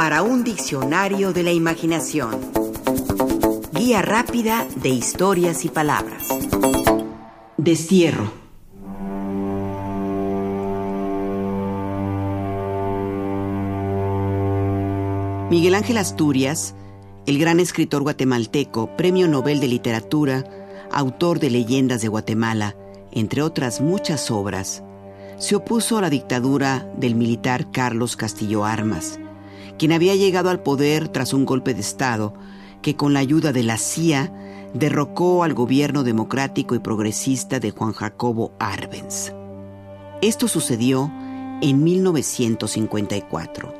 para un diccionario de la imaginación. Guía rápida de historias y palabras. Destierro. Miguel Ángel Asturias, el gran escritor guatemalteco, Premio Nobel de Literatura, autor de Leyendas de Guatemala, entre otras muchas obras, se opuso a la dictadura del militar Carlos Castillo Armas, quien había llegado al poder tras un golpe de Estado que con la ayuda de la CIA derrocó al gobierno democrático y progresista de Juan Jacobo Arbenz. Esto sucedió en 1954.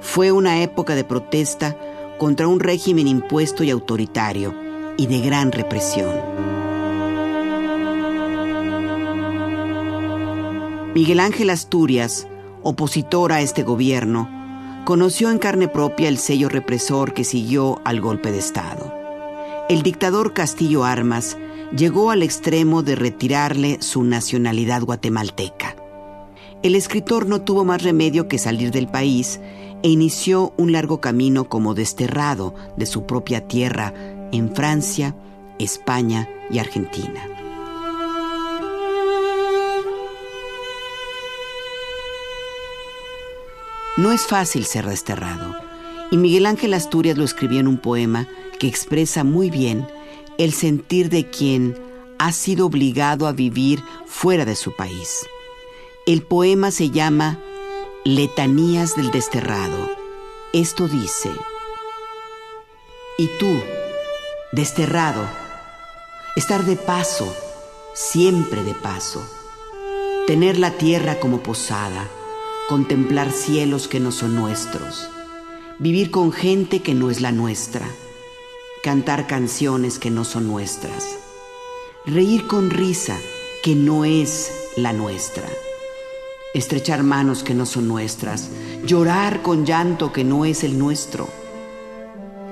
Fue una época de protesta contra un régimen impuesto y autoritario y de gran represión. Miguel Ángel Asturias, opositor a este gobierno, conoció en carne propia el sello represor que siguió al golpe de Estado. El dictador Castillo Armas llegó al extremo de retirarle su nacionalidad guatemalteca. El escritor no tuvo más remedio que salir del país e inició un largo camino como desterrado de su propia tierra en Francia, España y Argentina. No es fácil ser desterrado, y Miguel Ángel Asturias lo escribió en un poema que expresa muy bien el sentir de quien ha sido obligado a vivir fuera de su país. El poema se llama Letanías del Desterrado. Esto dice, y tú, desterrado, estar de paso, siempre de paso, tener la tierra como posada, contemplar cielos que no son nuestros, vivir con gente que no es la nuestra, cantar canciones que no son nuestras, reír con risa que no es la nuestra, estrechar manos que no son nuestras, llorar con llanto que no es el nuestro,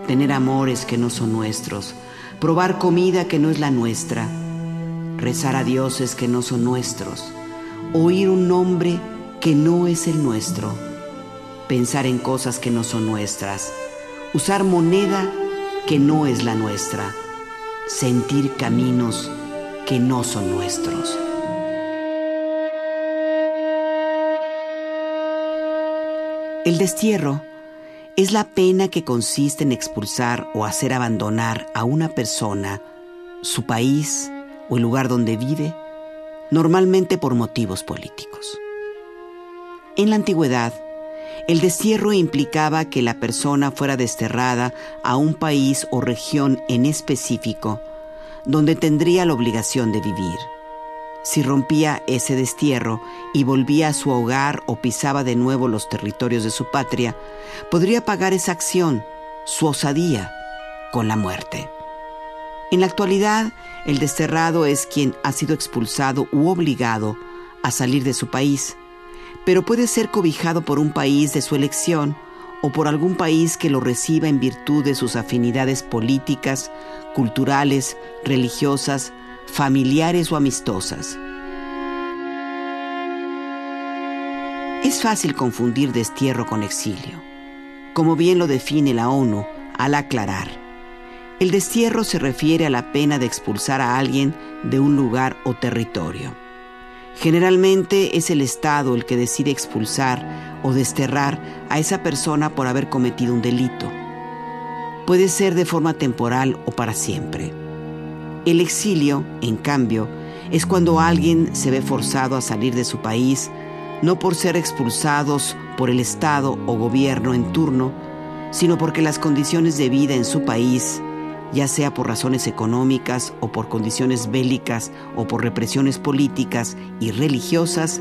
tener amores que no son nuestros, probar comida que no es la nuestra, rezar a dioses que no son nuestros, oír un nombre que no es el nuestro, pensar en cosas que no son nuestras, usar moneda que no es la nuestra, sentir caminos que no son nuestros. El destierro es la pena que consiste en expulsar o hacer abandonar a una persona, su país o el lugar donde vive, normalmente por motivos políticos. En la antigüedad, el destierro implicaba que la persona fuera desterrada a un país o región en específico, donde tendría la obligación de vivir. Si rompía ese destierro y volvía a su hogar o pisaba de nuevo los territorios de su patria, podría pagar esa acción, su osadía, con la muerte. En la actualidad, el desterrado es quien ha sido expulsado u obligado a salir de su país, pero puede ser cobijado por un país de su elección o por algún país que lo reciba en virtud de sus afinidades políticas, culturales, religiosas, familiares o amistosas. Es fácil confundir destierro con exilio, como bien lo define la ONU al aclarar. El destierro se refiere a la pena de expulsar a alguien de un lugar o territorio. Generalmente es el Estado el que decide expulsar o desterrar a esa persona por haber cometido un delito. Puede ser de forma temporal o para siempre. El exilio, en cambio, es cuando alguien se ve forzado a salir de su país, no por ser expulsados por el Estado o gobierno en turno, sino porque las condiciones de vida en su país ya sea por razones económicas o por condiciones bélicas o por represiones políticas y religiosas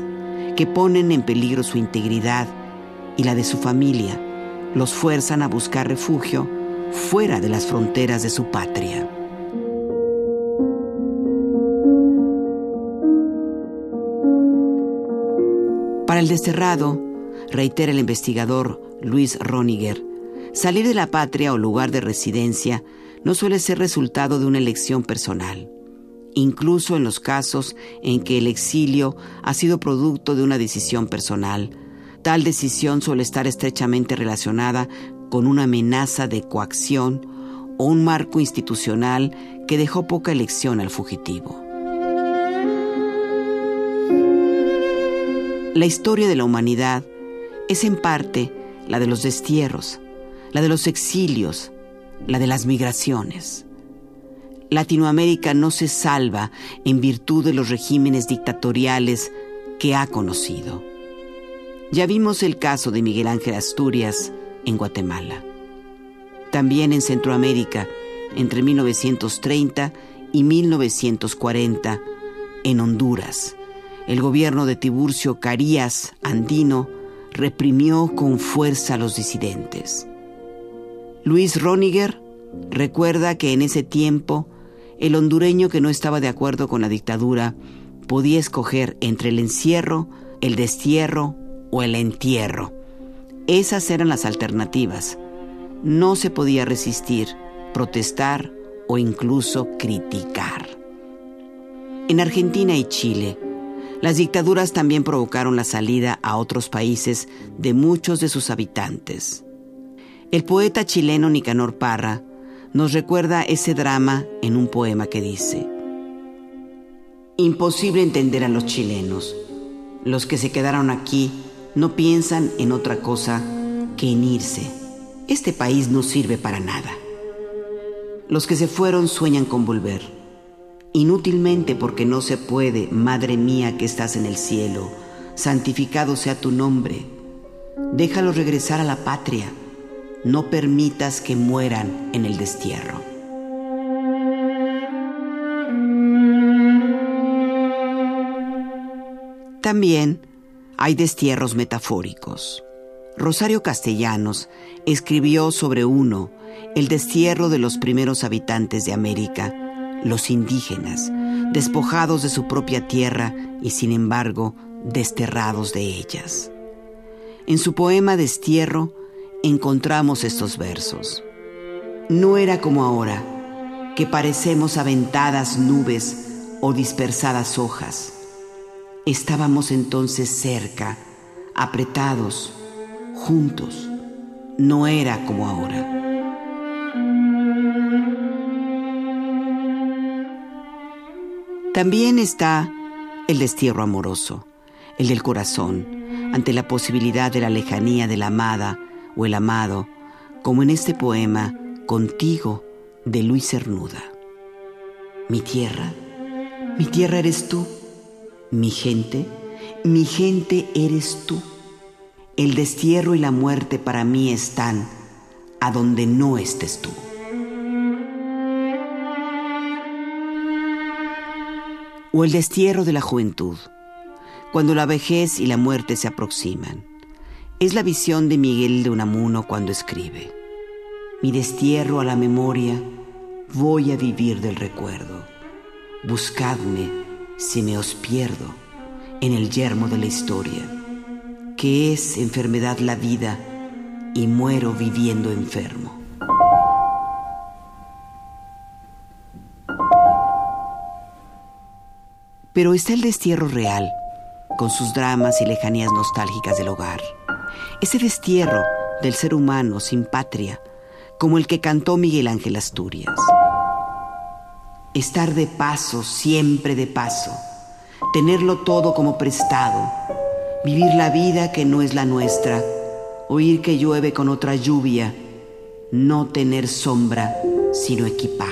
que ponen en peligro su integridad y la de su familia, los fuerzan a buscar refugio fuera de las fronteras de su patria. Para el desterrado, reitera el investigador Luis Roniger, salir de la patria o lugar de residencia no suele ser resultado de una elección personal, incluso en los casos en que el exilio ha sido producto de una decisión personal, Tal decisión suele estar estrechamente relacionada con una amenaza de coacción o un marco institucional que dejó poca elección al fugitivo. La historia de la humanidad es en parte la de los destierros, la de los exilios, la de las migraciones. Latinoamérica no se salva en virtud de los regímenes dictatoriales que ha conocido. Ya vimos el caso de Miguel Ángel Asturias en Guatemala. También en Centroamérica, entre 1930 y 1940, en Honduras, el gobierno de Tiburcio Carías Andino reprimió con fuerza a los disidentes. Luis Roniger recuerda que en ese tiempo el hondureño que no estaba de acuerdo con la dictadura podía escoger entre el encierro, el destierro o el entierro. Esas eran las alternativas. No se podía resistir, protestar o incluso criticar. En Argentina y Chile, las dictaduras también provocaron la salida a otros países de muchos de sus habitantes. El poeta chileno Nicanor Parra nos recuerda ese drama en un poema que dice, Imposible entender a los chilenos. Los que se quedaron aquí no piensan en otra cosa que en irse. Este país no sirve para nada. Los que se fueron sueñan con volver. Inútilmente porque no se puede, Madre mía que estás en el cielo, santificado sea tu nombre. Déjalos regresar a la patria no permitas que mueran en el destierro. También hay destierros metafóricos. Rosario Castellanos escribió sobre uno, el destierro de los primeros habitantes de América, los indígenas, despojados de su propia tierra y sin embargo desterrados de ellas. En su poema Destierro, encontramos estos versos. No era como ahora, que parecemos aventadas nubes o dispersadas hojas. Estábamos entonces cerca, apretados, juntos. No era como ahora. También está el destierro amoroso, el del corazón, ante la posibilidad de la lejanía de la amada, o el amado, como en este poema Contigo de Luis Cernuda. Mi tierra, mi tierra eres tú, mi gente, mi gente eres tú. El destierro y la muerte para mí están a donde no estés tú. O el destierro de la juventud, cuando la vejez y la muerte se aproximan es la visión de Miguel de Unamuno cuando escribe. Mi destierro a la memoria, voy a vivir del recuerdo. Buscadme si me os pierdo en el yermo de la historia, que es enfermedad la vida y muero viviendo enfermo. Pero está el destierro real, con sus dramas y lejanías nostálgicas del hogar ese destierro del ser humano sin patria, como el que cantó Miguel Ángel Asturias. Estar de paso, siempre de paso, tenerlo todo como prestado, vivir la vida que no es la nuestra, oír que llueve con otra lluvia, no tener sombra, sino equipaje.